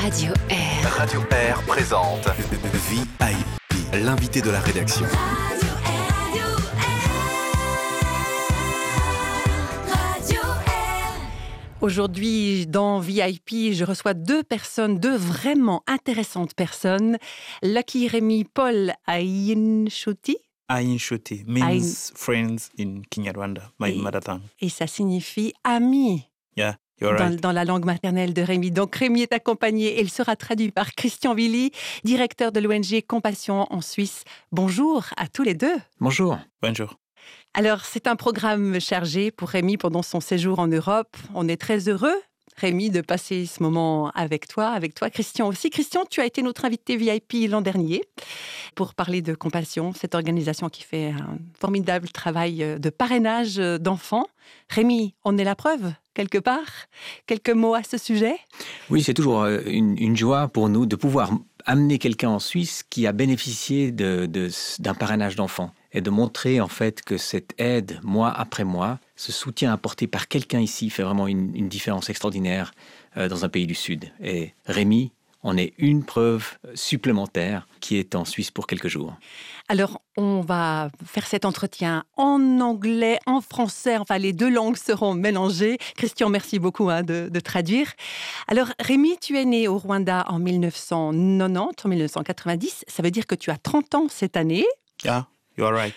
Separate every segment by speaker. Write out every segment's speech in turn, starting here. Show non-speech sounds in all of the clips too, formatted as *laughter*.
Speaker 1: Radio Air.
Speaker 2: Radio Air présente VIP, l'invité de la rédaction.
Speaker 3: Aujourd'hui, dans VIP, je reçois deux personnes, deux vraiment intéressantes personnes. Lucky Rémi Paul Ainshuti.
Speaker 4: Ainshuti means friends in Kinyarwanda, my
Speaker 3: Et-
Speaker 4: mother tongue.
Speaker 3: Et ça signifie ami
Speaker 4: Yeah,
Speaker 3: dans, la langue maternelle de Rémi. Donc Rémi est accompagné et il sera traduit par Christian Willy, directeur de l'ONG Compassion en Suisse. Bonjour à tous les deux.
Speaker 5: Bonjour.
Speaker 4: Bonjour.
Speaker 3: Alors, c'est un programme chargé pour Rémi pendant son séjour en Europe. On est très heureux, Rémi, de passer ce moment avec toi, avec toi, Christian aussi. Christian, tu as été notre invité VIP l'an dernier pour parler de Compassion, cette organisation qui fait un formidable travail de parrainage d'enfants. Rémi, on est la preuve, quelque part. Quelques mots à ce sujet?
Speaker 5: Oui, c'est toujours euh, une, joie pour nous de pouvoir amener quelqu'un en Suisse qui a bénéficié d'un parrainage d'enfants et de montrer en fait que cette aide, mois après mois, ce soutien apporté par quelqu'un ici fait vraiment une, une différence extraordinaire euh, dans un pays du Sud. Et Rémi en est une preuve supplémentaire qui est en Suisse pour quelques jours.
Speaker 3: Alors, on va faire cet entretien en anglais, en français, enfin les deux langues seront mélangées. Christian, merci beaucoup hein, de, de traduire. Alors, Rémi, tu es né au Rwanda en 1990, en 1990, ça veut dire que tu as 30 ans cette année.
Speaker 4: Yeah, you're right.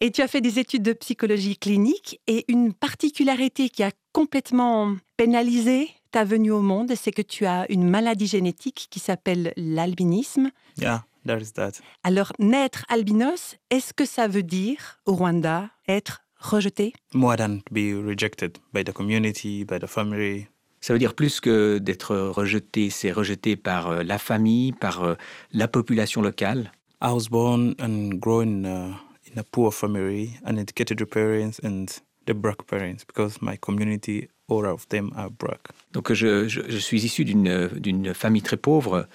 Speaker 3: Et tu as fait des études de psychologie clinique et une particularité qui a complètement pénalisé ta venue au monde, c'est que tu as une maladie génétique qui s'appelle l'albinisme.
Speaker 4: Yeah, that is that.
Speaker 3: Alors, naître albinos, est-ce que ça veut dire au Rwanda être rejeté?
Speaker 4: More than to be rejected by the community, by the family.
Speaker 5: Ça veut dire plus que d'être rejeté, c'est rejeté par euh, la famille, par euh, la population locale.
Speaker 4: I was born and grown in a, in a poor family, uneducated parents and the black parents because my community, all of them are black.
Speaker 5: Donc je, je- je suis issu d'une famille très pauvre.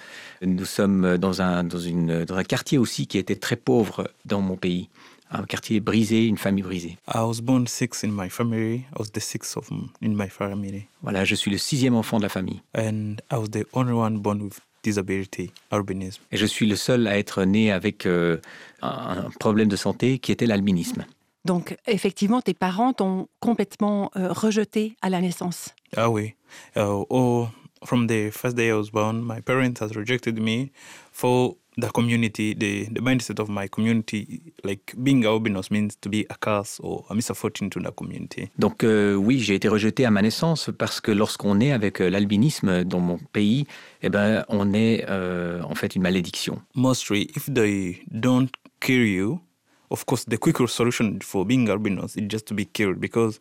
Speaker 5: Nous sommes dans un, dans, une, dans un quartier aussi qui était très pauvre dans mon pays. Un quartier brisé, une famille brisée.
Speaker 4: I was born six in my family. I was the sixth of in my family.
Speaker 5: Voilà, je suis le sixième enfant de la famille.
Speaker 4: And I was the only one born with disability, albinism.
Speaker 5: Et je suis le seul à être né avec euh, un problème de santé qui était l'albinisme.
Speaker 3: Donc, effectivement, tes parents t'ont complètement euh, rejeté à la naissance.
Speaker 4: Ah oui. Uh, oh, from the first day I was born, my parents has rejected me for the community, the, the mindset of my community. Like being albinos means to be a curse or a misfortune to the community.
Speaker 5: Donc euh, oui, j'ai été rejeté à ma naissance parce que lorsqu'on est avec euh, l'albinisme dans mon pays, eh ben, on est euh, en fait une malédiction.
Speaker 4: Mostly, if they don't kill you, of course, the quicker solution for being albinos is just to be killed because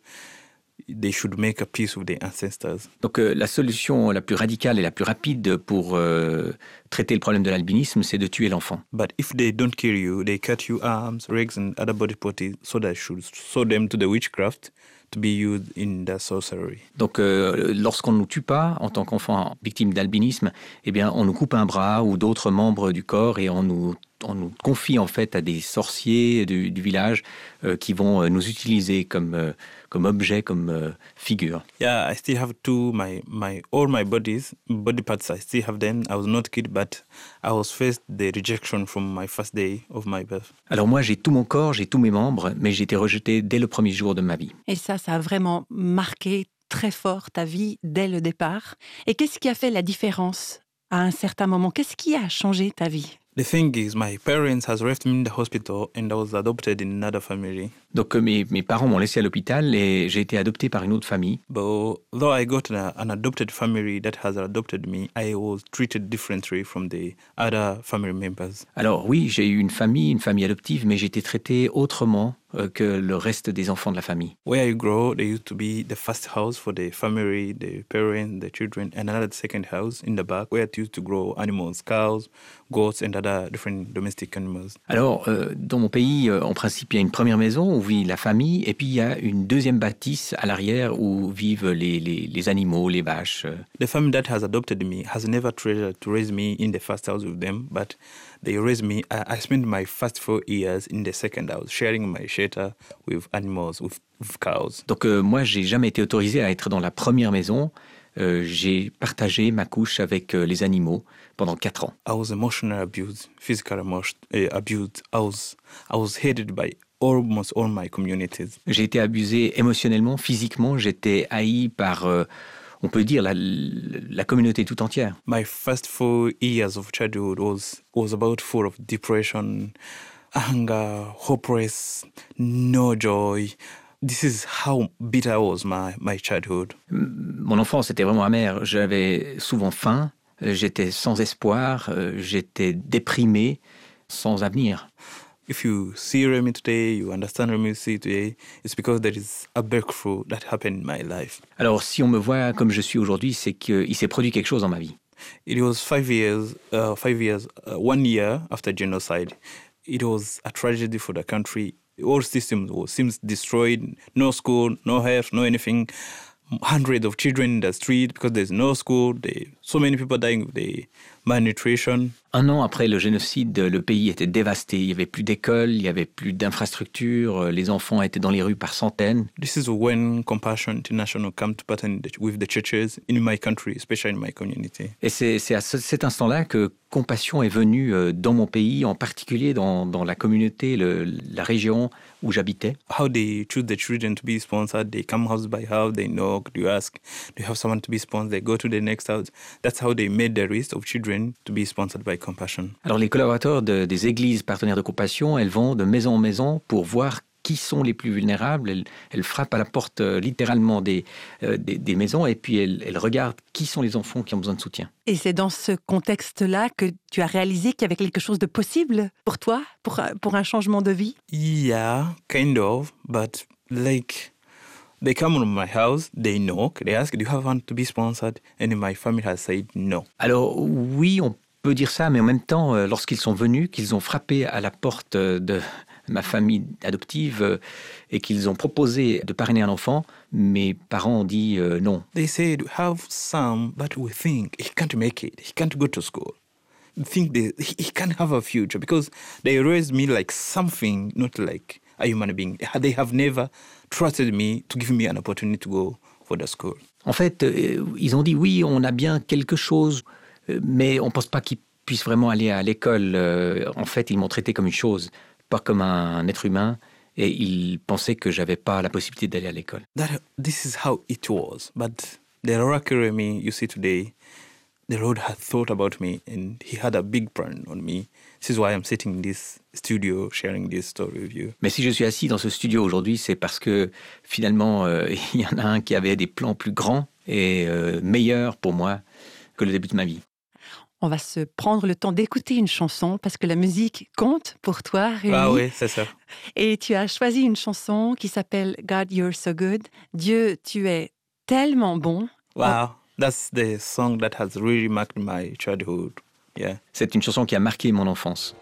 Speaker 4: they should make a peace with their ancestors.
Speaker 5: Donc euh, la solution la plus radicale et la plus rapide pour euh, traiter le problème de l'albinisme, c'est de tuer l'enfant.
Speaker 4: But if they don't kill you, they cut you arms, legs, and other body parts so that should show them to the witchcraft to be used in the sorcery.
Speaker 5: Donc euh, lorsqu'on ne nous tue pas en tant qu'enfant victime d'albinisme, eh bien on nous coupe un bras ou d'autres membres du corps et on nous, on nous confie en fait à des sorciers du, du village euh, qui vont euh, nous utiliser comme, euh, comme objet, comme euh, figure.
Speaker 4: Yeah, I still have two my my all my bodies body parts. I still have them. I was not killed, but I was faced the rejection from my first day of my birth.
Speaker 5: Alors moi j'ai tout mon corps, j'ai tous mes membres, mais j'ai été rejeté dès le premier jour de ma vie.
Speaker 3: Et ça, ça a vraiment marqué très fort ta vie dès le départ. Et qu'est-ce qui a fait la différence à un certain moment? Qu'est-ce qui a changé ta vie?
Speaker 4: The thing is, my parents has left me in the hospital, and I was adopted in another family.
Speaker 5: Donc euh, mes, mes parents m'ont laissé à l'hôpital et j'ai été adopté par une autre famille.
Speaker 4: But though I got a, an adopted family that has adopted me, I was treated differently from the other family members.
Speaker 5: Alors oui, j'ai eu une famille, une famille adoptive, mais j'ai été traité autrement que le reste des enfants de la famille.
Speaker 4: Where I grow, there used to be the first house for the family, the parents, the children, and another second house in the back where it used to grow animals, cows, goats, and other different domestic animals.
Speaker 5: Alors, euh, dans mon pays, euh, en principe, il y a une première maison où vit la famille, et puis il y a une deuxième bâtisse à l'arrière où vivent les, les- les animaux, les vaches. euh.
Speaker 4: The family that has adopted me has never tried to raise me in the first house with them, but they raised me. I, I spent my first four years in the second house, sharing my shelter with animals, with, with cows.
Speaker 5: Donc euh, moi, j'ai jamais été autorisé à être dans la première maison. euh, j'ai partagé ma couche avec euh, les animaux pendant quatre ans.
Speaker 4: I was emotionally abused, physically uh, abused. I was, I was hated by almost all my communities.
Speaker 5: J'ai été abusé émotionnellement, physiquement, j'étais haï par, on peut dire, la, la communauté tout entière.
Speaker 4: My first four years of childhood was was about full of depression, anger, hopeless, no joy. This is how bitter was my, my childhood.
Speaker 5: Mon enfance était vraiment amère. J'avais souvent faim, j'étais sans espoir, euh, j'étais déprimé, sans avenir.
Speaker 4: If you see Remy today, you understand Remy today, it's because there is a breakthrough that happened in my life.
Speaker 5: Alors si on me voit comme je suis aujourd'hui, c'est qu'il s'est produit quelque chose dans ma vie.
Speaker 4: It was five years, uh, five years, uh, one year after genocide. It was a tragedy for the country. All systems was, seems destroyed. No school, no health, no anything. Hundreds of children in the street because there's no school. They, so many people dying of the malnutrition.
Speaker 5: Un an après le génocide, le pays était dévasté. Il n'y avait plus d'écoles, il n'y avait plus d'infrastructures, les enfants étaient dans les rues par centaines.
Speaker 4: This is when Compassion International come to partner with the churches in my country, especially in my community.
Speaker 5: Et c'est à ce- cet instant-là que Compassion est venue euh, dans mon pays, en particulier dans, dans la communauté, le- la région où j'habitais.
Speaker 4: How they choose the children to be sponsored, they come house by house, they knock, you ask, do you have someone to be sponsored? They go to the next house. That's how they made the list of children to be sponsored by Compassion.
Speaker 5: Alors les collaborateurs de- des églises partenaires de Compassion, elles vont de maison en maison pour voir qui sont les plus vulnérables. Elles, elles frappent à la porte euh, littéralement des, euh, des, des maisons et puis elles, elles regardent qui sont les enfants qui ont besoin de soutien.
Speaker 3: Et c'est dans ce contexte-là que tu as réalisé qu'il y avait quelque chose de possible pour toi, pour, pour un changement de vie?
Speaker 4: Yeah, kind of, but like they come to my house, they knock, they ask, do you have one to be sponsored? And my family has said no.
Speaker 5: Alors oui, on peut dire ça, mais en même temps, euh, lorsqu'ils sont venus, qu'ils ont frappé à la porte euh, de ma famille adoptive euh, et qu'ils ont proposé de parrainer un enfant, mes parents ont dit euh, non.
Speaker 4: They said, we have some, but we think he can't make it. He can't go to school. Think they, he he can't have a future because they raised me like something, not like a human being. They have never trusted me to give me an opportunity to go for the school.
Speaker 5: En fait, euh, ils ont dit oui, on a bien quelque chose, euh, mais on ne pense pas qu'ils puissent vraiment aller à l'école. Euh, En fait, ils m'ont traité comme une chose, pas comme un être humain, et ils pensaient que j'avais pas la possibilité d'aller à l'école.
Speaker 4: That this is how it was. But the me you see today, the Lord had thought about me and He had a big plan on me. This is why I'm sitting in this studio sharing this story with you.
Speaker 5: Mais si je suis assis dans ce studio aujourd'hui, c'est parce que finalement, euh, *laughs* il y en a un qui avait des plans plus grands et euh, meilleurs pour moi que le début de ma vie.
Speaker 3: On va se prendre le temps d'écouter une chanson parce que la musique compte pour toi, Rémi.
Speaker 4: Ah oui, c'est ça.
Speaker 3: Et tu as choisi une chanson qui s'appelle God, You're So Good. Dieu, tu es tellement bon.
Speaker 4: Wow, that's the song that has really marked my childhood. Yeah.
Speaker 5: C'est une chanson qui a marqué mon enfance.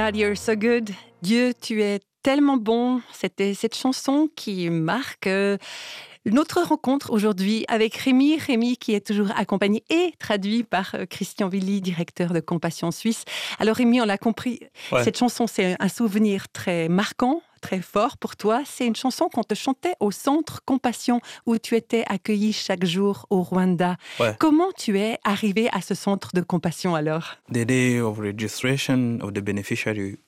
Speaker 1: God, you're so good.
Speaker 3: Dieu, tu es tellement bon. C'était cette chanson qui marque euh, notre rencontre aujourd'hui avec Rémi. Rémi qui est toujours accompagné et traduit par euh, Christian Willy, directeur de Compassion Suisse. Alors Rémi, on l'a compris,
Speaker 4: Ouais.
Speaker 3: cette chanson, c'est un souvenir très marquant, très fort pour toi. C'est une chanson qu'on te chantait au centre Compassion où tu étais accueilli chaque jour au Rwanda.
Speaker 4: Ouais.
Speaker 3: Comment tu es arrivé à ce centre de compassion alors?
Speaker 4: The day of registration of the beneficiary,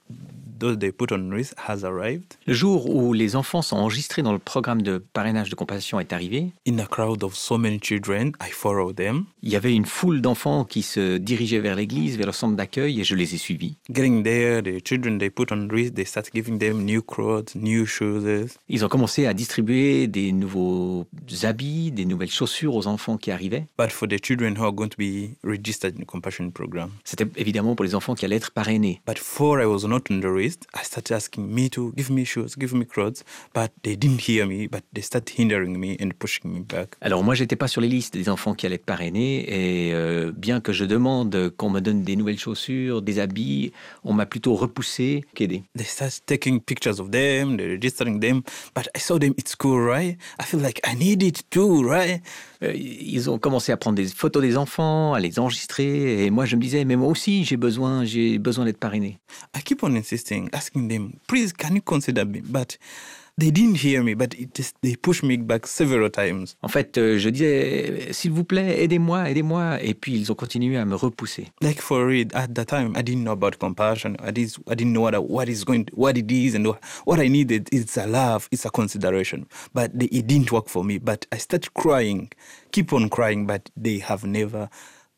Speaker 4: those they put on risk, has arrived.
Speaker 5: Le jour où les enfants sont enregistrés dans le programme de parrainage de compassion est arrivé,
Speaker 4: In a crowd of so many children, I followed them.
Speaker 5: il y avait une foule d'enfants qui se dirigeaient vers l'église, vers le centre d'accueil, et je les ai suivis.
Speaker 4: Getting there, the children they put on risk, they start giving them new clothes, new shoes.
Speaker 5: Ils ont commencé à distribuer des nouveaux habits, des nouvelles chaussures aux enfants qui arrivaient.
Speaker 4: But for the children who are going to be registered in the compassion program.
Speaker 5: C'était évidemment pour les enfants qui allaient être parrainés.
Speaker 4: But before I was not on the list, I started asking me to give me shoes, give me clothes. But they didn't hear me, but they started hindering me and pushing me back.
Speaker 5: Alors moi, j'étais pas sur les listes des enfants qui allaient être parrainés, et euh, bien que je demande qu'on me donne des nouvelles chaussures, des habits, on m'a plutôt repoussé qu'aidé.
Speaker 4: They started taking pictures of them, they're registering them. But I saw them at school, right? I feel like I need it too, right?
Speaker 5: Euh, ils ont commencé à prendre des photos des enfants, à les enregistrer, et moi je me disais, mais moi aussi j'ai besoin, j'ai besoin d'être parrainé.
Speaker 4: I keep on insisting, asking them, please, can you consider me? But they didn't hear me, but it just, they pushed me back several times.
Speaker 5: En fait, euh, je disais, s'il vous plaît, aidez-moi, aidez-moi, et puis ils ont continué à me repousser.
Speaker 4: Like for at that time, I didn't know about compassion. I didn't, I didn't know what, I- what is going, what it is, and what, what I needed It's a love, it's a consideration. But they, it didn't work for me. But I started crying, keep on crying, but they have never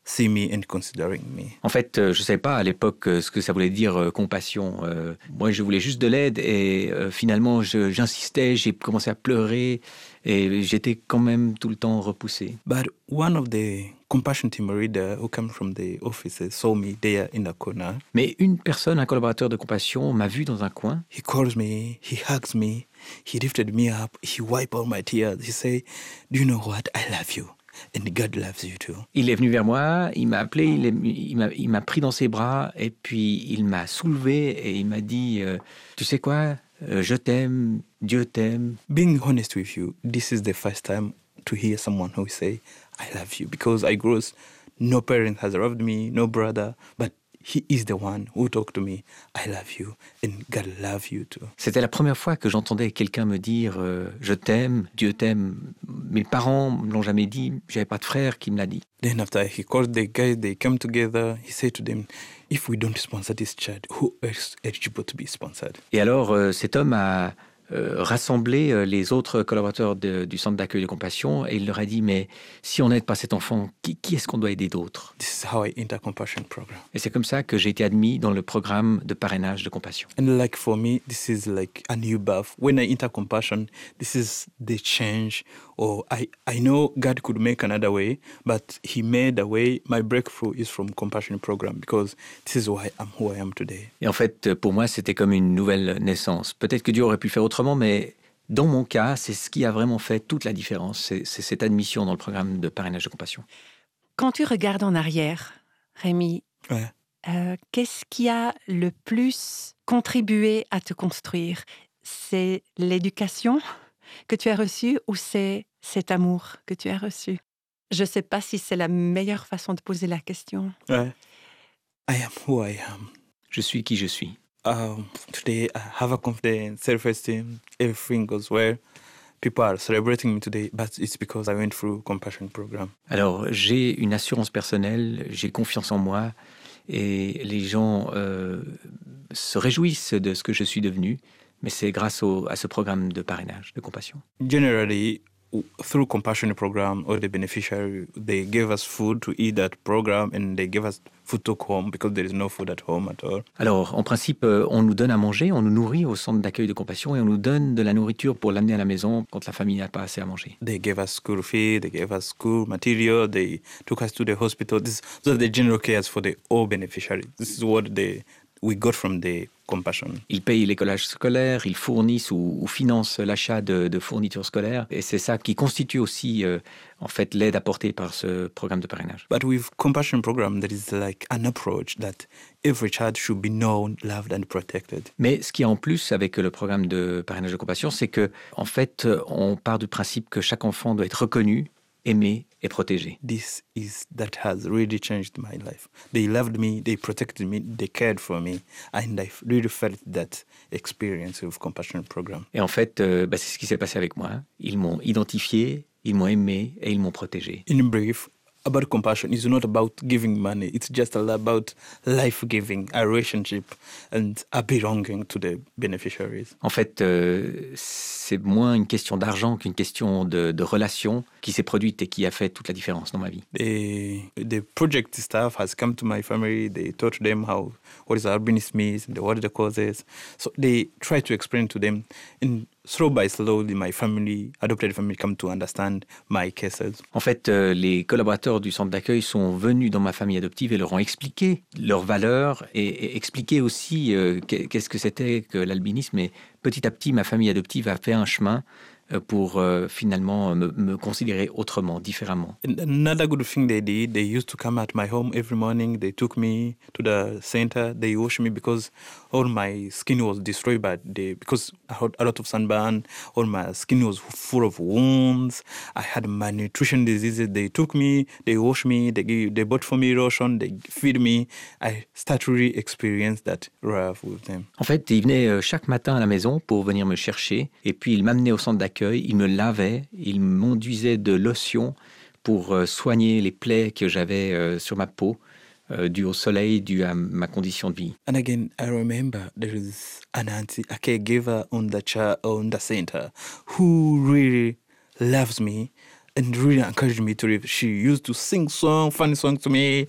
Speaker 4: seen me and considering me.
Speaker 5: En fait, euh, je ne savais pas à l'époque euh, ce que ça voulait dire euh, compassion. Euh, moi, je voulais juste de l'aide et euh, finalement, j'insistais, j'ai commencé à pleurer et j'étais quand même tout le temps repoussé.
Speaker 4: But one of the compassion team leader who came from the offices saw me there in the corner.
Speaker 5: Mais une personne, un collaborateur de compassion, m'a vu dans un coin.
Speaker 4: He calls me, he hugs me, he lifted me up, he wiped all my tears. He say, "Do you know what? I love you, and God loves you too."
Speaker 5: Il est venu vers moi, il m'a appelé, il, m'a pris dans ses bras et puis il m'a soulevé et il m'a dit, euh, tu sais quoi, Euh, je t'aime, Dieu t'aime.
Speaker 4: Being honest with you, this is the first time to hear someone who say, "I love you," because I grew, no parent has loved me, no brother, but he is the one who talked to me. I love you, and God love you too.
Speaker 5: C'était la première fois que j'entendais quelqu'un me dire euh, je t'aime, Dieu t'aime. Mes parents me l'ont jamais dit, j'avais pas de frère qui me l'a dit.
Speaker 4: Then after he called the guys, they came together. He said to them, "If we don't sponsor this child, who else eligible to be sponsored?"
Speaker 5: Et alors euh, cet homme a euh, rassemblé euh, les autres collaborateurs de- du centre d'accueil de compassion et il leur a dit mais si on n'aide pas cet enfant, qui, qui est-ce qu'on doit aider d'autre
Speaker 4: This is how I enter compassion program.
Speaker 5: Et c'est comme ça que j'ai été admis dans le programme de parrainage de compassion.
Speaker 4: And like for me, this is like a new birth. When I enter compassion, this is the change. Or I, I know God could make another way, but He made a way. My breakthrough is from compassion program because this is why I'm who I am today.
Speaker 5: Et en fait, pour moi, c'était comme une nouvelle naissance. Peut-être que Dieu aurait pu faire autrement, mais dans mon cas, c'est ce qui a vraiment fait toute la différence. C'est c'est cette admission dans le programme de parrainage de compassion.
Speaker 3: Quand tu regardes en arrière, Rémi,
Speaker 4: Ouais.
Speaker 3: euh, qu'est-ce qui a le plus contribué à te construire? C'est l'éducation? Que tu as reçue ou c'est cet amour que tu as reçu? Je ne sais pas si c'est la meilleure façon de poser la question.
Speaker 4: I am who I am.
Speaker 5: Je suis qui je suis.
Speaker 4: Um, today I have a confidence, self-esteem. Everything goes well. People are celebrating me today, but it's because I went through compassion program.
Speaker 5: Alors, j'ai une assurance personnelle, j'ai confiance en moi, et les gens euh, se réjouissent de ce que je suis devenu, mais c'est grâce au- à ce programme de parrainage de compassion.
Speaker 4: generally through compassion program or the beneficiary they gave us food to eat that program and they gave us food to home because there is no food at home at all
Speaker 5: Alors, en principe, euh, on nous donne à manger, on nous nourrit au centre d'accueil de compassion, et on nous donne de la nourriture pour l'amener à la maison quand la famille n'a pas assez à manger.
Speaker 4: they gave us school fee they gave us school material they took us to the hospital this are the general cares for the all beneficiaries this is what the we got from the compassion.
Speaker 5: Ils payent l'écolage scolaire, ils fournissent ou, ou financent l'achat de, de fournitures scolaires. Et c'est ça qui constitue aussi euh, en fait l'aide apportée par ce programme de parrainage.
Speaker 4: But with compassion program, there is like an approach that every child should be known, loved and protected.
Speaker 5: Mais ce qui est en plus avec le programme de parrainage de compassion, c'est que en fait, on part du principe que chaque enfant doit être reconnu, aimé et protégé.
Speaker 4: This is that has really changed my life. They loved me, they protected me, they cared for me, and I really felt that experience of compassion program.
Speaker 5: Et en fait, euh, bah, c'est ce qui s'est passé avec moi. Ils m'ont identifié, ils m'ont aimé et ils m'ont protégé.
Speaker 4: In brief, about compassion is not about giving money. It's just about life giving, a relationship, and a belonging to the beneficiaries.
Speaker 5: En fait, euh, c'est moins une question d'argent qu'une question de, de relation qui s'est produite et qui a fait toute la différence dans ma vie.
Speaker 4: The, the project staff has come to my family. They taught them how what is albinism is and what are the causes. So they try to explain to them. And slow by slowly, my family, adopted family, come to understand my cases.
Speaker 5: En fait, euh, les collaborateurs du centre d'accueil sont venus dans ma famille adoptive et leur ont expliqué leurs valeurs et, et expliqué aussi euh, qu'est- qu'est-ce que c'était que l'albinisme. Et petit à petit, ma famille adoptive a fait un chemin euh, pour euh, finalement me, me considérer autrement, différemment.
Speaker 4: Another good thing they did, they used to come at my home every morning. They took me to the center. They washed me because all my skin was destroyed by the because I had a lot of sunburn. All my skin was full of wounds. I had malnutrition diseases. They took me. They washed me. They gave, they bought for me lotion. They feed me. I start really experience that love with them.
Speaker 5: En fait, ils venaient euh, chaque matin à la maison pour venir me chercher et puis ils m'amenaient au centre d'accueil, ils me lavaient, ils m'enduisaient de lotion pour euh, soigner les plaies que j'avais euh, sur ma peau euh, dues au soleil, dues à ma condition de vie.
Speaker 4: And again, I remember there is an auntie, a caregiver on the chair on the center, who really loves me and really encouraged me to live. She used to sing song, funny songs to me,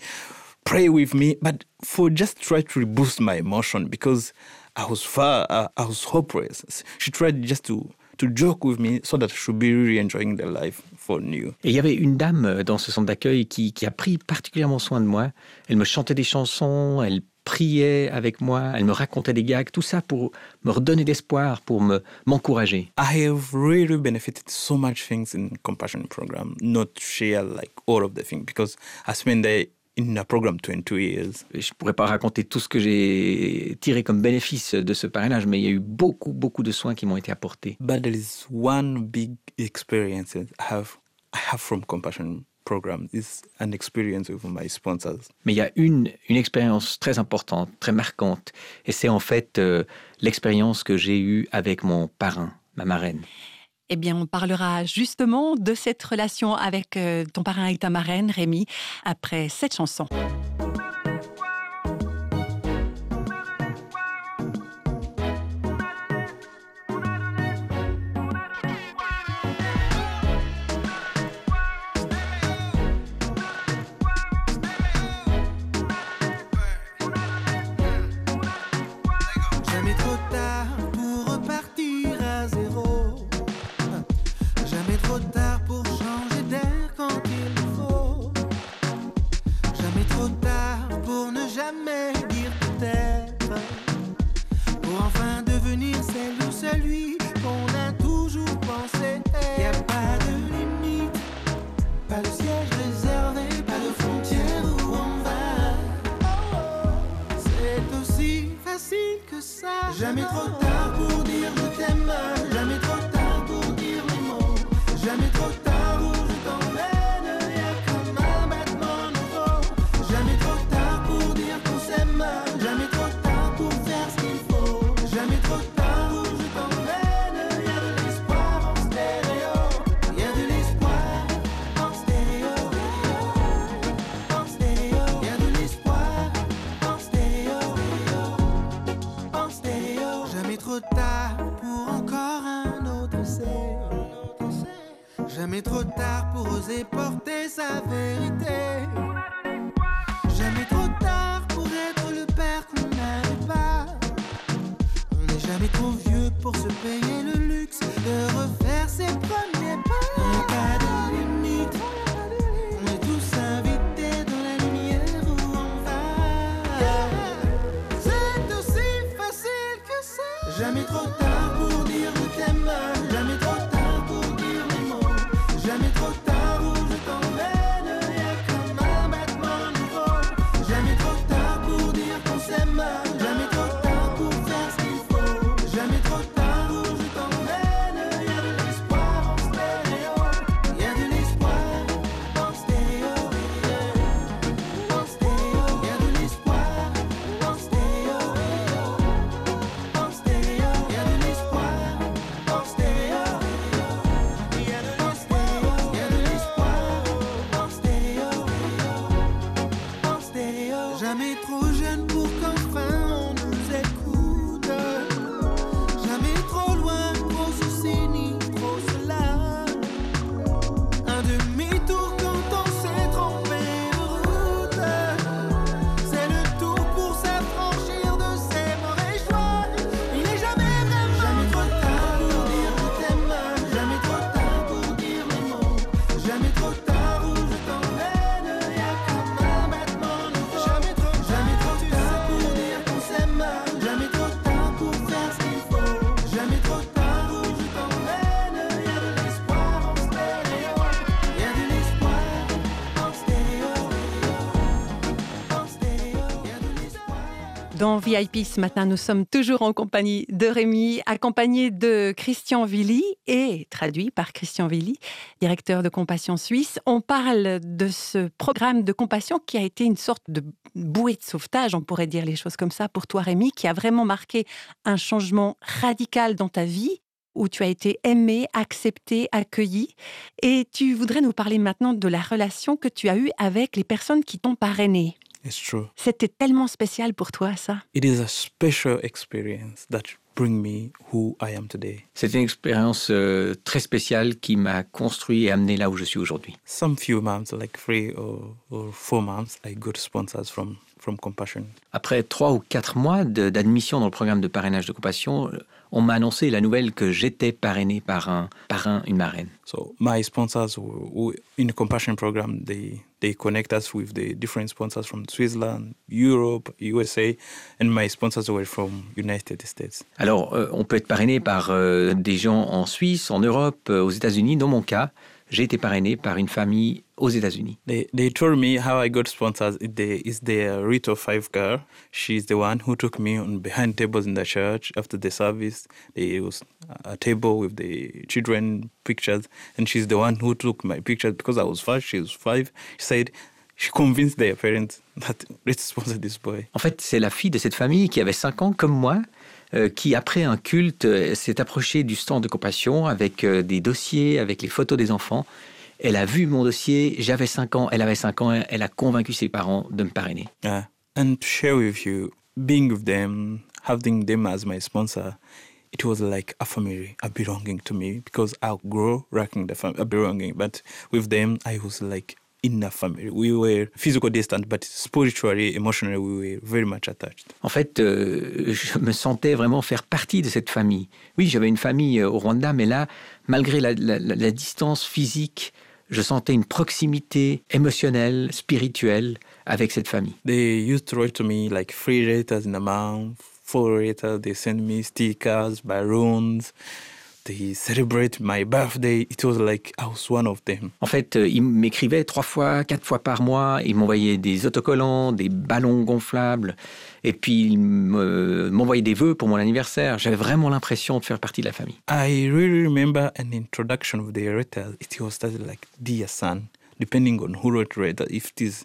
Speaker 4: pray with me, but for just try to boost my emotion because I was far, uh, I was hopeless. She tried just to to joke with me so that I should be really enjoying the life for new.
Speaker 5: Et il y avait une dame euh, dans ce centre d'accueil qui, qui a pris particulièrement soin de moi. Elle me chantait des chansons, elle priait avec moi, elle me racontait des gags, tout ça pour me redonner l'espoir, pour me m'encourager.
Speaker 4: I have really benefited so much things in compassion program. Not share like all of the things because I spent there in a program 22 years.
Speaker 5: Je ne pourrais pas raconter tout ce que j'ai tiré comme bénéfice de ce parrainage, mais il y a eu beaucoup, beaucoup de soins qui m'ont été apportés.
Speaker 4: But there is one big experience that I have I have from compassion program is an experience with my sponsors.
Speaker 5: Mais il y a une, une expérience très importante, très marquante, et c'est en fait euh, l'expérience que j'ai eue avec mon parrain, ma marraine.
Speaker 6: Eh bien, on parlera justement de cette relation avec euh, ton parrain et ta marraine, Rémi, après cette chanson.
Speaker 3: Dans VIP ce matin, nous sommes toujours en compagnie de Rémi, accompagné de Christian Villy et traduit par Christian Villy, directeur de Compassion Suisse. On parle de ce programme de compassion qui a été une sorte de bouée de sauvetage, on pourrait dire les choses comme ça, pour toi Rémi, qui a vraiment marqué un changement radical dans ta vie où tu as été aimé, accepté, accueilli. Et tu voudrais nous parler maintenant de la relation que tu as eue avec les personnes qui t'ont parrainé.
Speaker 4: It's true.
Speaker 3: C'était tellement spécial pour toi, ça.
Speaker 4: It is a special experience that bring me who I am today.
Speaker 5: C'est une expérience euh, très spéciale qui m'a construit et amené là où je suis aujourd'hui.
Speaker 4: Some few months, like three or, or four months, I got sponsors from from Compassion.
Speaker 5: Après trois ou quatre mois d'admission dans le programme de parrainage de compassion, on m'a annoncé la nouvelle que j'étais parrainé par un parrain, une marraine.
Speaker 4: So my sponsors were, were in the Compassion program. They they connect us with the different sponsors from Switzerland, Europe, USA, and my sponsors were from United States.
Speaker 5: Alors, euh, on peut être parrainé par euh, des gens en Suisse, en Europe, euh, aux États-Unis. Dans mon cas, j'ai été parrainé par une famille aux États-Unis.
Speaker 4: They they told me how I got sponsors. It the, is the Rito Five girl. She's the one who took me on behind tables in the church after the service. There was a table with the children pictures, and she's the one who took my pictures because I was five. She was five. She said she convinced their parents that let's sponsor this boy.
Speaker 5: En fait, c'est la fille de cette famille qui avait 5 ans, comme moi, qui, après un culte, euh, s'est approchée du stand de compassion avec euh, des dossiers, avec les photos des enfants. Elle a vu mon dossier, j'avais 5 ans, elle avait 5 ans, elle a convaincu ses parents de me parrainer.
Speaker 4: Uh, and share with you, being with them, having them as my sponsor, it was like a family, a belonging to me because I grew lacking the fam- a belonging. But with them, I was like in a family. We were physical distant, but spiritually, emotionally, we were very much attached.
Speaker 5: En fait, euh, je me sentais vraiment faire partie de cette famille. Oui, j'avais une famille euh, au Rwanda, mais là, malgré la, la- la- la distance physique, je sentais une proximité émotionnelle, spirituelle avec cette famille.
Speaker 4: They used to write to me like three letters in a month, four letters. They send me stickers, balloons. They celebrate my birthday. It was like I was one of them.
Speaker 5: En fait, euh, ils m'écrivaient trois fois, quatre fois par mois. Ils m'envoyaient des autocollants, des ballons gonflables. Et puis, ils me- m'envoyaient des vœux pour mon anniversaire. J'avais vraiment l'impression de faire partie de la famille.
Speaker 4: I really remember an introduction of the letter. It was started like "Dear son," depending on who wrote letter. If it is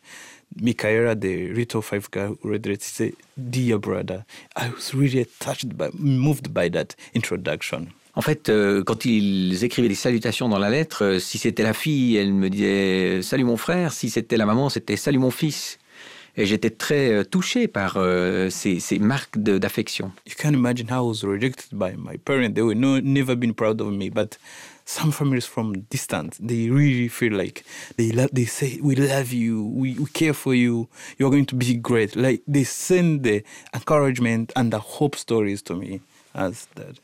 Speaker 4: Michaela, the Rito Five guy who wrote it, said "Dear brother." I was really touched by, moved by that introduction.
Speaker 5: En fait, euh, quand ils écrivaient des salutations dans la lettre, euh, si c'était la fille, elle me disait Salut mon frère. Si c'était la maman, c'était Salut mon fils. Et j'étais très euh, touché par ces, marques d'affection.
Speaker 4: You can imagine how I was rejected by my parents. They were no, never been proud of me, but some families from distance, they really feel like they lo- they say, "We love you. We, we care for you. You're going to be great." Like they send the encouragement and the hope stories to me.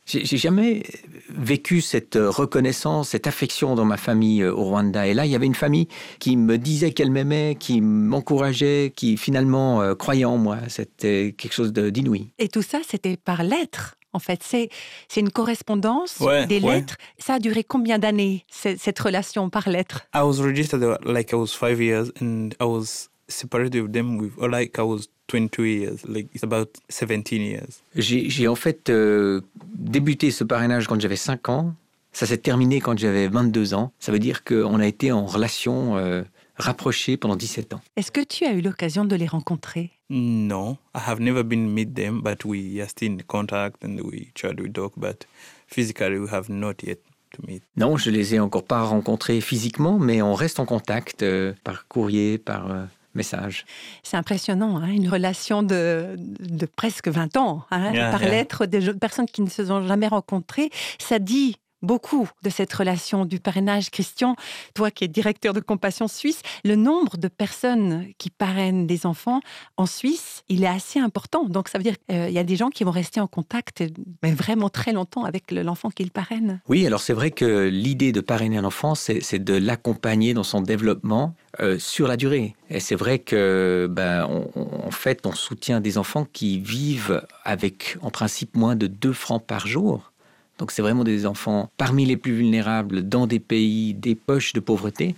Speaker 5: J'ai j'ai jamais vécu cette euh, reconnaissance, cette affection dans ma famille euh, au Rwanda. Et là, il y avait une famille qui me disait qu'elle m'aimait, qui m'encourageait, qui finalement euh, croyait en moi. C'était quelque chose de- d'inouï.
Speaker 3: Et tout ça, c'était par lettres. En fait, c'est c'est une correspondance,
Speaker 4: Ouais,
Speaker 3: des
Speaker 4: ouais.
Speaker 3: lettres. Ça a duré combien d'années, ce- cette relation par lettres?
Speaker 4: I was registered uh, like I was five years, and I was separated with them with or like I was 22 years. Like it's about 17 years.
Speaker 5: J'ai en fait euh, débuté ce parrainage quand j'avais 5 ans. Ça s'est terminé quand j'avais 22 ans. Ça veut dire qu'on a été en relation euh, rapprochée pendant 17 ans.
Speaker 3: Est-ce que tu as eu l'occasion de les rencontrer?
Speaker 4: No, I have never been meet them, but we are still in contact and we chat, we talk, but physically we have not yet to meet.
Speaker 5: Non, je les ai encore pas rencontrés physiquement, mais on reste en contact euh, par courrier, par euh, message.
Speaker 3: C'est impressionnant, hein, une relation de, de presque 20 ans, hein,
Speaker 4: Yeah,
Speaker 3: par
Speaker 4: yeah.
Speaker 3: lettres, des jeunes personnes qui ne se sont jamais rencontrées. Ça dit beaucoup de cette relation du parrainage. Christian, toi qui es directeur de Compassion Suisse, le nombre de personnes qui parrainent des enfants en Suisse, il est assez important. Donc ça veut dire qu'il y a des gens qui vont rester en contact mais vraiment très longtemps avec le- l'enfant qu'ils parrainent.
Speaker 5: Oui, alors c'est vrai que l'idée de parrainer un enfant, c'est de l'accompagner dans son développement euh, sur la durée. Et c'est vrai que, ben, en fait, on soutient des enfants qui vivent avec, en principe, moins de 2 francs par jour. Donc c'est vraiment des enfants parmi les plus vulnérables dans des pays, des poches de pauvreté.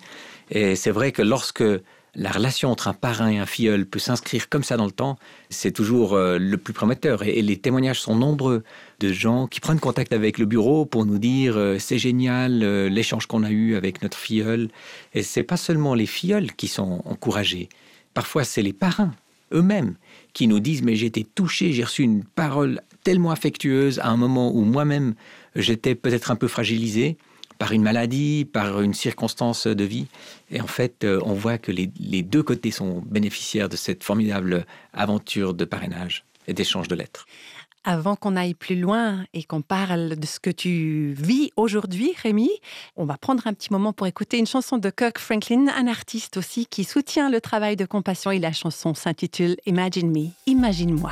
Speaker 5: Et c'est vrai que lorsque la relation entre un parrain et un filleul peut s'inscrire comme ça dans le temps, c'est toujours euh, le plus prometteur. Et, les témoignages sont nombreux de gens qui prennent contact avec le bureau pour nous dire euh, c'est génial euh, l'échange qu'on a eu avec notre filleul. Et c'est pas seulement les filleuls qui sont encouragés. Parfois, c'est les parrains eux-mêmes qui nous disent mais j'ai été touché, j'ai reçu une parole tellement affectueuse à un moment où moi-même j'étais peut-être un peu fragilisé par une maladie, par une circonstance de vie. Et en fait, euh, on voit que les, les deux côtés sont bénéficiaires de cette formidable aventure de parrainage et d'échange de lettres.
Speaker 7: Avant qu'on aille plus loin et qu'on parle de ce que tu vis aujourd'hui, Rémi, on va prendre un petit moment pour écouter une chanson de Kirk Franklin, un artiste aussi qui soutient le travail de compassion et la chanson s'intitule Imagine Me, Imagine-moi.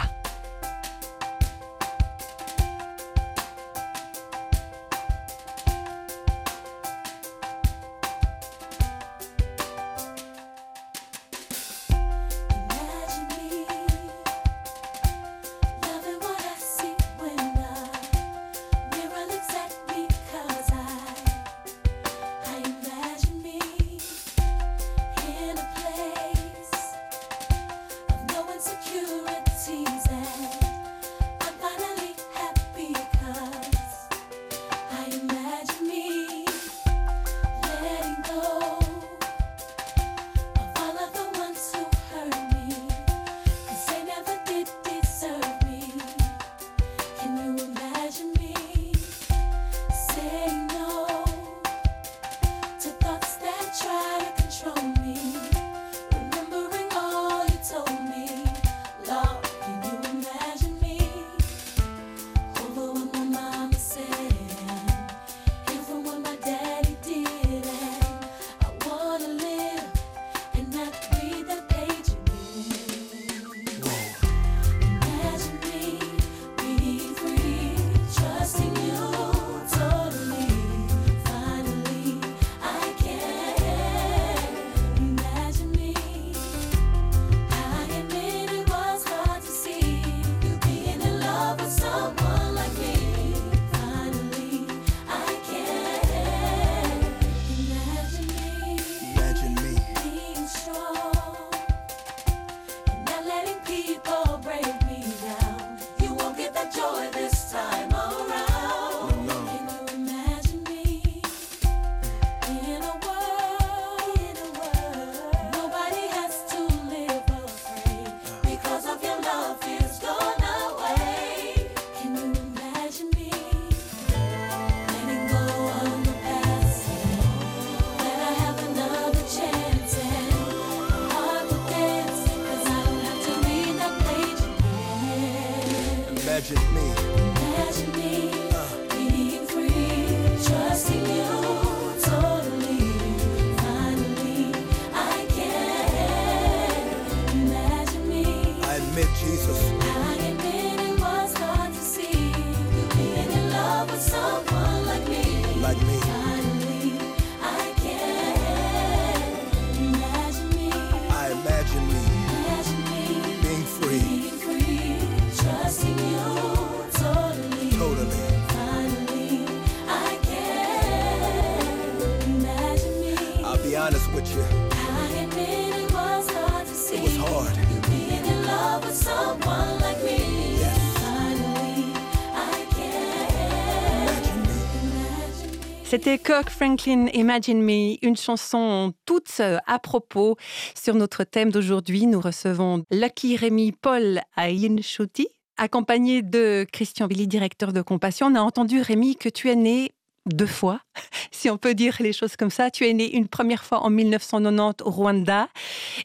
Speaker 7: Kirk Franklin, Imagine Me, une chanson toute à propos. Sur notre thème d'aujourd'hui, nous recevons Lucky Rémi Paul Aïn Chouti, accompagné de Christian Billy, directeur de Compassion. On a entendu, Rémi, que tu es né deux fois, *laughs* si on peut dire les choses comme ça. Tu es né une première fois en 1990 au Rwanda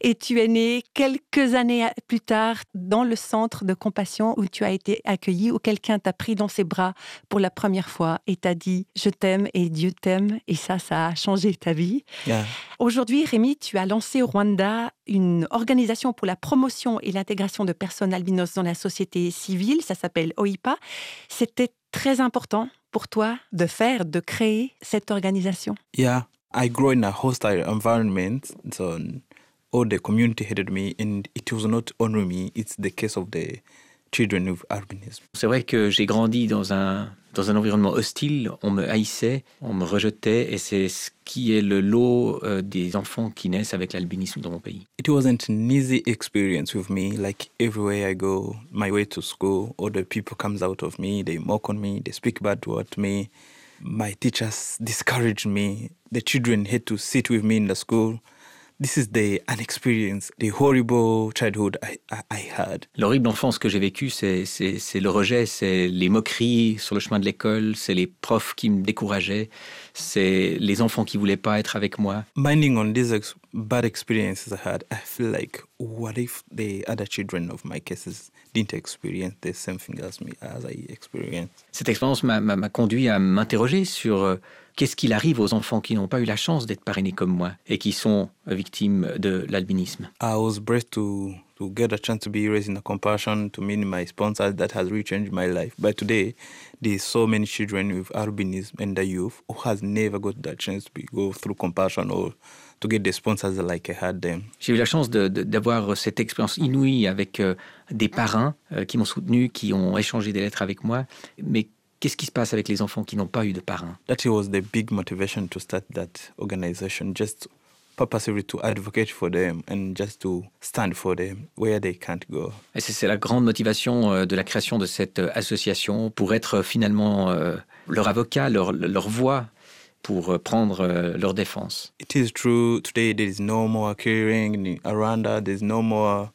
Speaker 7: et tu es né quelques années plus tard dans le centre de compassion où tu as été accueilli, où quelqu'un t'a pris dans ses bras pour la première fois et t'a dit je t'aime et Dieu t'aime et ça, ça a changé ta vie.
Speaker 4: Yeah.
Speaker 7: Aujourd'hui, Rémi, tu as lancé au Rwanda une organisation pour la promotion et l'intégration de personnes albinos dans la société civile. Ça s'appelle OIPA. C'était très important pour toi de faire, de créer cette organisation?
Speaker 4: Yeah, I grew in a hostile environment, so all the community hated me, and it was not only me; it's the case of the children with albinism.
Speaker 5: C'est vrai que j'ai grandi dans un, dans un environnement hostile, on me haïssait, on me rejetait, et c'est ce qui est le lot euh, des enfants qui naissent avec l'albinisme dans mon pays.
Speaker 4: It wasn't an easy experience with me. Like everywhere I go, my way to school, other people comes out of me, they mock on me, they speak bad word to me. My teachers discouraged me. The children had to sit with me in the school. This is the an experience, the horrible childhood I, I, had.
Speaker 5: L'horrible enfance que j'ai vécue, c'est c'est- c'est le rejet, c'est les moqueries sur le chemin de l'école, c'est les profs qui me décourageaient, c'est les enfants qui voulaient pas être avec moi.
Speaker 4: On bad experiences I had, I feel like, what if the other children of my cases didn't experience the same thing as me, as I experienced?
Speaker 5: Cette expérience m'a- conduit à m'interroger sur euh, qu'est-ce qu'il arrive aux enfants qui n'ont pas eu la chance d'être parrainés comme moi et qui sont victimes de l'albinisme?
Speaker 4: I was blessed to to get a chance to be raised in a compassion to meet my sponsors that has really changed my life. But today, there's so many children with albinism and the youth who has never got that chance to be, go through compassion or to get the sponsors like I had them.
Speaker 5: J'ai eu la chance d'avoir cette expérience inouïe avec euh, des parrains euh, qui m'ont soutenu, qui ont échangé des lettres avec moi. Mais qu'est-ce qui se passe avec les enfants qui n'ont pas eu de parrains
Speaker 4: That was the big motivation to start that organization, just purposely to advocate for them and just to stand for them where they can't go.
Speaker 5: Et c'est la grande motivation euh, de la création de cette euh, association pour être euh, finalement euh, leur avocat, leur, leur voix pour euh, prendre euh, leur défense.
Speaker 4: It is true today there is no more carrying in Aranda, there's no more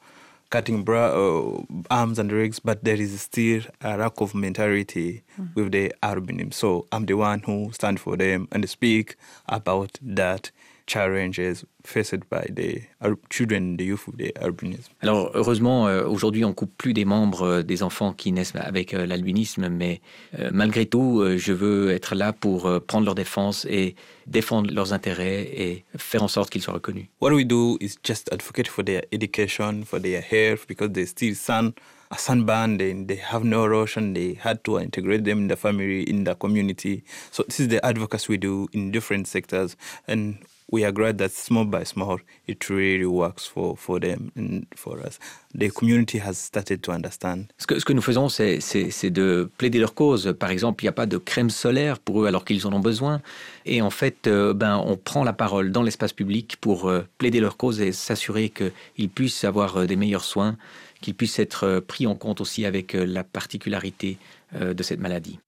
Speaker 4: cutting bra- uh, arms and legs, but there is still a lack of mentality with the albinism. So I'm the one who stand for them and speak about that challenges faced by the children, the youth with the albinism.
Speaker 5: Alors heureusement, euh, aujourd'hui, on coupe plus des membres euh, des enfants qui naissent avec euh, l'albinisme, mais euh, malgré tout, je veux être là pour prendre leur défense et défendre leurs intérêts et faire en sorte qu'ils soient reconnus.
Speaker 4: What we do is just advocate for their education, for their health, because they still sun a sunburn, they, they have no ration, they had to integrate them in the family, in the community. So this is the advocacy we do in different sectors, and we are glad that small by small, it really works for, them and for us. The community has started to understand.
Speaker 5: Ce que, ce que nous faisons, c'est- de plaider leur cause. Par exemple, il n'y a pas de crème solaire pour eux alors qu'ils en ont besoin. Et en fait, euh, ben, on prend la parole dans l'espace public pour euh, plaider leur cause et s'assurer qu'ils puissent avoir euh, des meilleurs soins, qu'ils puissent être pris en compte aussi avec la particularité de cette maladie.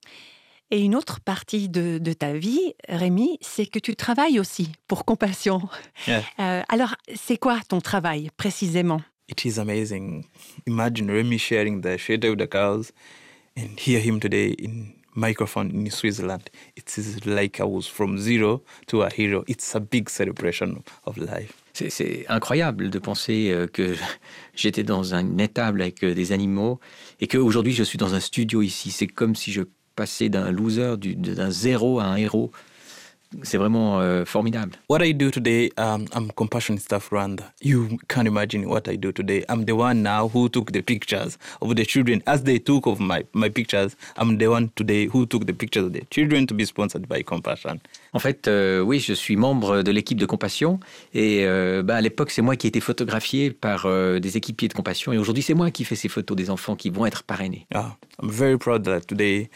Speaker 3: Et une autre partie de, de ta vie, Rémi, c'est que tu travailles aussi pour Compassion.
Speaker 4: Yeah.
Speaker 3: Euh, alors, c'est quoi ton travail précisément?
Speaker 4: It is amazing. Imagine Remy sharing the shelter with the cows and hear him today in microphone in Switzerland. It is like I was from zero to a hero. It's a big celebration of life.
Speaker 5: C'est- C'est incroyable de penser euh, que *laughs* j'étais dans une étable avec euh, des animaux et qu'aujourd'hui je suis dans un studio ici. C'est comme si je passais d'un loser, du- d'un zéro à un héros. C'est vraiment euh, formidable.
Speaker 4: What I do today, um, I'm compassion staff Rwanda. You can't imagine what I do today. I'm the one now who took the pictures of the children as they took of my, my pictures. I'm the one today who took the pictures of the children to be sponsored by Compassion.
Speaker 5: En fait, euh, oui, je suis membre de l'équipe de Compassion et euh, bah, à l'époque, c'est moi qui ai été photographié par euh, des équipiers de Compassion et aujourd'hui, c'est moi qui fais ces photos des enfants qui vont être parrainés.
Speaker 4: Yeah, I'm very proud that today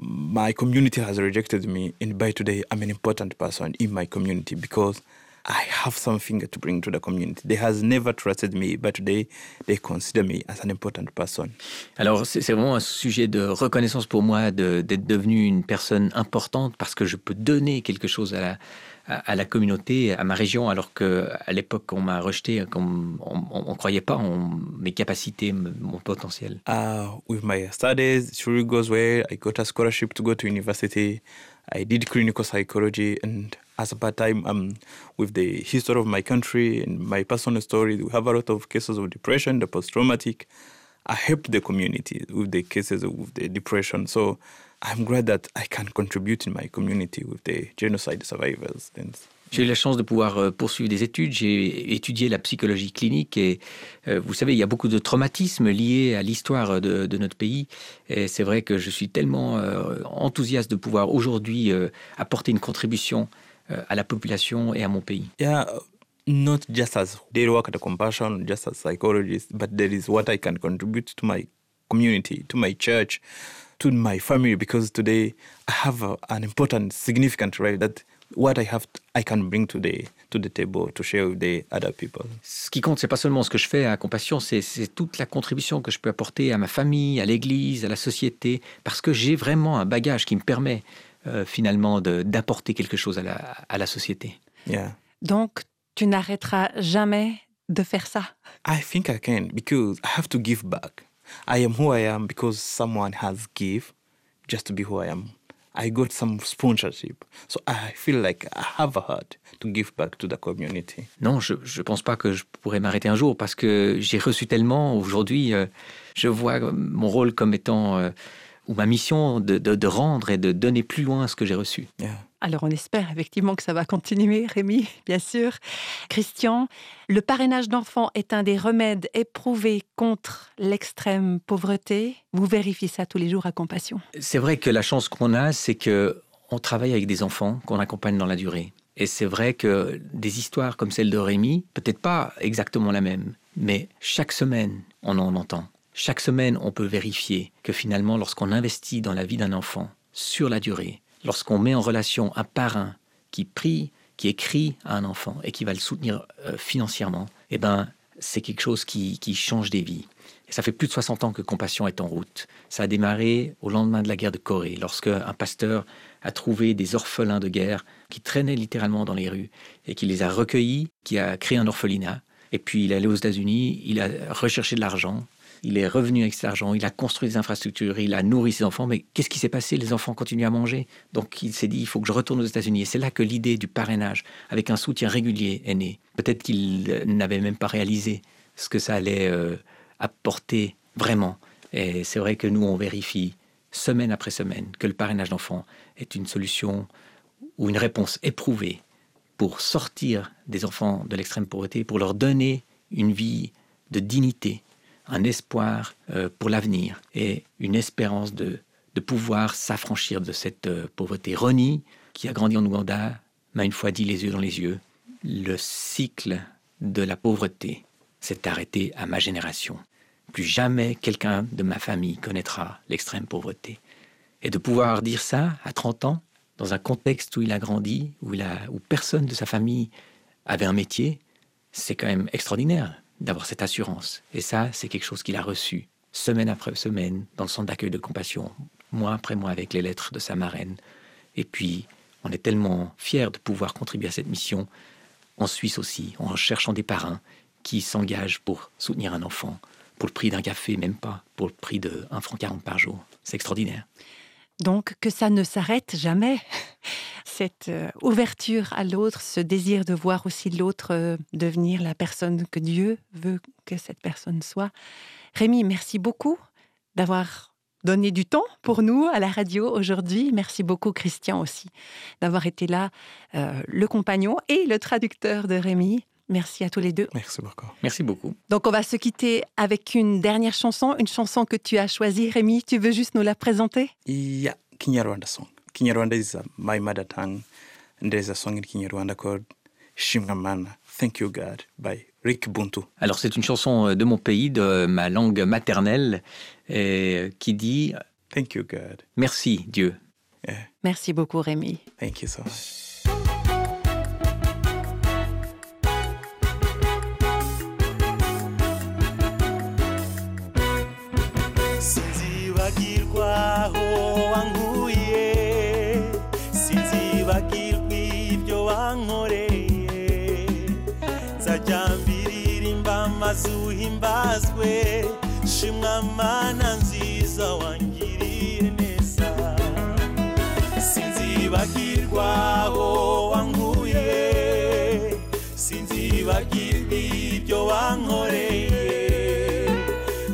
Speaker 4: my community has rejected me, and by today I'm an important person in my community because I have something to bring to the community. They has never trusted me, but today they consider me as an important person.
Speaker 5: Alors, c'est vraiment un sujet de reconnaissance pour moi de- d'être devenu une personne importante parce que je peux donner quelque chose à la, à, la communauté, à ma région, alors qu'à l'époque, on m'a rejeté, on ne croyait pas en mes capacités, mon potentiel.
Speaker 4: Uh, with my studies, it really goes well. I got a scholarship to go to university. I did clinical psychology, and as a part time, um, with the history of my country and my personal story, we have a lot of cases of depression, the post traumatic. I helped the community with the cases of the depression. So I'm glad that I can contribute in my community with the genocide survivors.
Speaker 5: J'ai eu la chance de pouvoir euh, poursuivre des études. J'ai étudié la psychologie clinique et euh, vous savez, il y a beaucoup de traumatismes liés à l'histoire de, de notre pays. Et c'est vrai que je suis tellement euh, enthousiaste de pouvoir aujourd'hui euh, apporter une contribution euh, à la population et à mon pays.
Speaker 4: yeah, not just as they work at compassion, just as psychologists, but there is what I can contribute to my community, to my church, to my family, because today I have a, an important, significant role that what I have, I can bring to the to the table to share with the other people.
Speaker 5: Ce qui compte, c'est pas seulement ce que je fais à Compassion, c'est toute la contribution que je peux apporter à ma famille, à l'Église, à la société, parce que j'ai vraiment un bagage qui me permet euh, finalement d'apporter quelque chose à la, à la société.
Speaker 4: Yeah.
Speaker 3: Donc, tu n'arrêteras jamais de faire ça?
Speaker 4: I think I can because I have to give back. I am who I am because someone has give just to be who I am. I got some sponsorship. So I feel like I have a heart to give back to the community.
Speaker 5: Non, je ne pense pas que je pourrais m'arrêter un jour parce que j'ai reçu tellement. Aujourd'hui, euh, je vois mon rôle comme étant, euh, ou ma mission de, de- de rendre et de donner plus loin ce que j'ai reçu.
Speaker 4: Yeah.
Speaker 3: Alors on espère effectivement que ça va continuer, *laughs* Rémi, bien sûr. Christian, le parrainage d'enfants est un des remèdes éprouvés contre l'extrême pauvreté. Vous vérifiez ça tous les jours à Compassion.
Speaker 5: C'est vrai que la chance qu'on a, c'est que on travaille avec des enfants qu'on accompagne dans la durée. Et c'est vrai que des histoires comme celle de Rémi, peut-être pas exactement la même, mais chaque semaine, on en entend. Chaque semaine, on peut vérifier que finalement, lorsqu'on investit dans la vie d'un enfant sur la durée, lorsqu'on met en relation un parrain qui prie, qui écrit à un enfant et qui va le soutenir euh, financièrement, eh ben, c'est quelque chose qui, qui change des vies. Et ça fait plus de 60 ans que Compassion est en route. Ça a démarré au lendemain de la guerre de Corée, lorsque un pasteur a trouvé des orphelins de guerre qui traînaient littéralement dans les rues et qui les a recueillis, qui a créé un orphelinat. Et puis il est allé aux États-Unis, il a recherché de l'argent, il est revenu avec cet argent, il a construit des infrastructures, il a nourri ses enfants. Mais qu'est-ce qui s'est passé? Les enfants continuent à manger. Donc il s'est dit, il faut que je retourne aux États-Unis. Et c'est là que l'idée du parrainage, avec un soutien régulier, est née. Peut-être qu'il euh, n'avait même pas réalisé ce que ça allait euh, apporter vraiment. Et c'est vrai que nous, on vérifie semaine après semaine que le parrainage d'enfants est une solution ou une réponse éprouvée pour sortir des enfants de l'extrême pauvreté, pour leur donner une vie de dignité, un espoir euh, pour l'avenir et une espérance de, de pouvoir s'affranchir de cette euh, pauvreté. Ronnie, qui a grandi en Ouganda, m'a une fois dit les yeux dans les yeux, le cycle de la pauvreté s'est arrêté à ma génération. Plus jamais quelqu'un de ma famille connaîtra l'extrême pauvreté. Et de pouvoir dire ça à 30 ans, dans un contexte où il a grandi, où, où personne de sa famille avait un métier, c'est quand même extraordinaire d'avoir cette assurance. Et ça, c'est quelque chose qu'il a reçu semaine après semaine dans le centre d'accueil de compassion, mois après mois avec les lettres de sa marraine. Et puis, on est tellement fiers de pouvoir contribuer à cette mission en Suisse aussi, en cherchant des parrains qui s'engagent pour soutenir un enfant, pour le prix d'un café, même pas, pour le prix de 1 franc 40 par jour. C'est extraordinaire.
Speaker 3: Donc que ça ne s'arrête jamais. *laughs* Cette euh, ouverture à l'autre, ce désir de voir aussi l'autre euh, devenir la personne que Dieu veut que cette personne soit. Rémi, merci beaucoup d'avoir donné du temps pour nous à la radio aujourd'hui. Merci beaucoup Christian aussi d'avoir été là, euh, le compagnon et le traducteur de Rémi. Merci à tous les deux.
Speaker 4: Merci beaucoup.
Speaker 5: Merci beaucoup.
Speaker 3: Donc on va se quitter avec une dernière chanson, une chanson que tu as choisie. Rémi, tu veux juste nous la présenter?
Speaker 4: Yeah, Kinyarwanda song. Kinyarwanda is my mother tongue, and there's a song in Kinyarwanda called Shimamana. Thank you, God, by Rick Buntu.
Speaker 5: Alors c'est une chanson euh, de mon pays, de ma langue maternelle, et, euh, qui dit
Speaker 4: Thank you, God.
Speaker 5: Merci Dieu.
Speaker 4: Yeah,
Speaker 3: Merci beaucoup Rémi.
Speaker 4: thank you so much.
Speaker 1: Maze uhimbazwe shimwa mana nziza wangiriye neza. Sinzibagirwa aho wankuye sinzibagirwa ibyo wankoreye.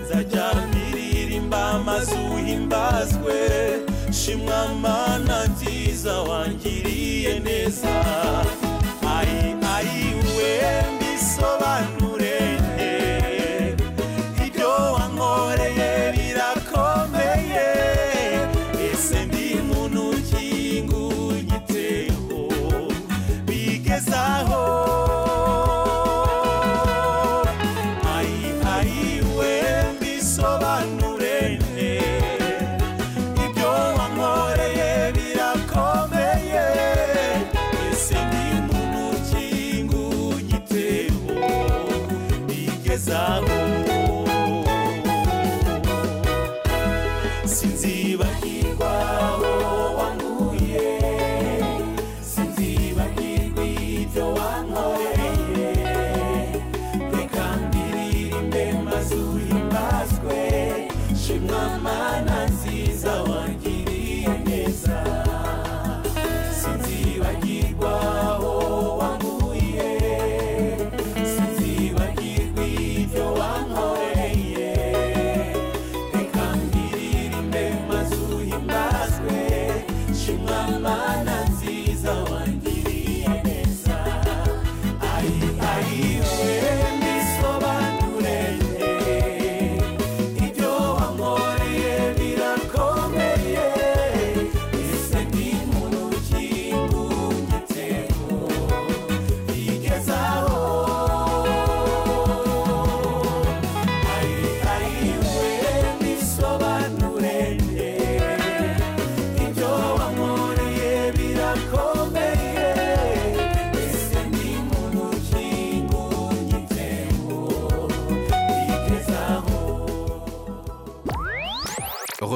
Speaker 1: Nzajya mbiririmba maze uhimbazwe shimwa mana nziza wangiriye neza. sinziba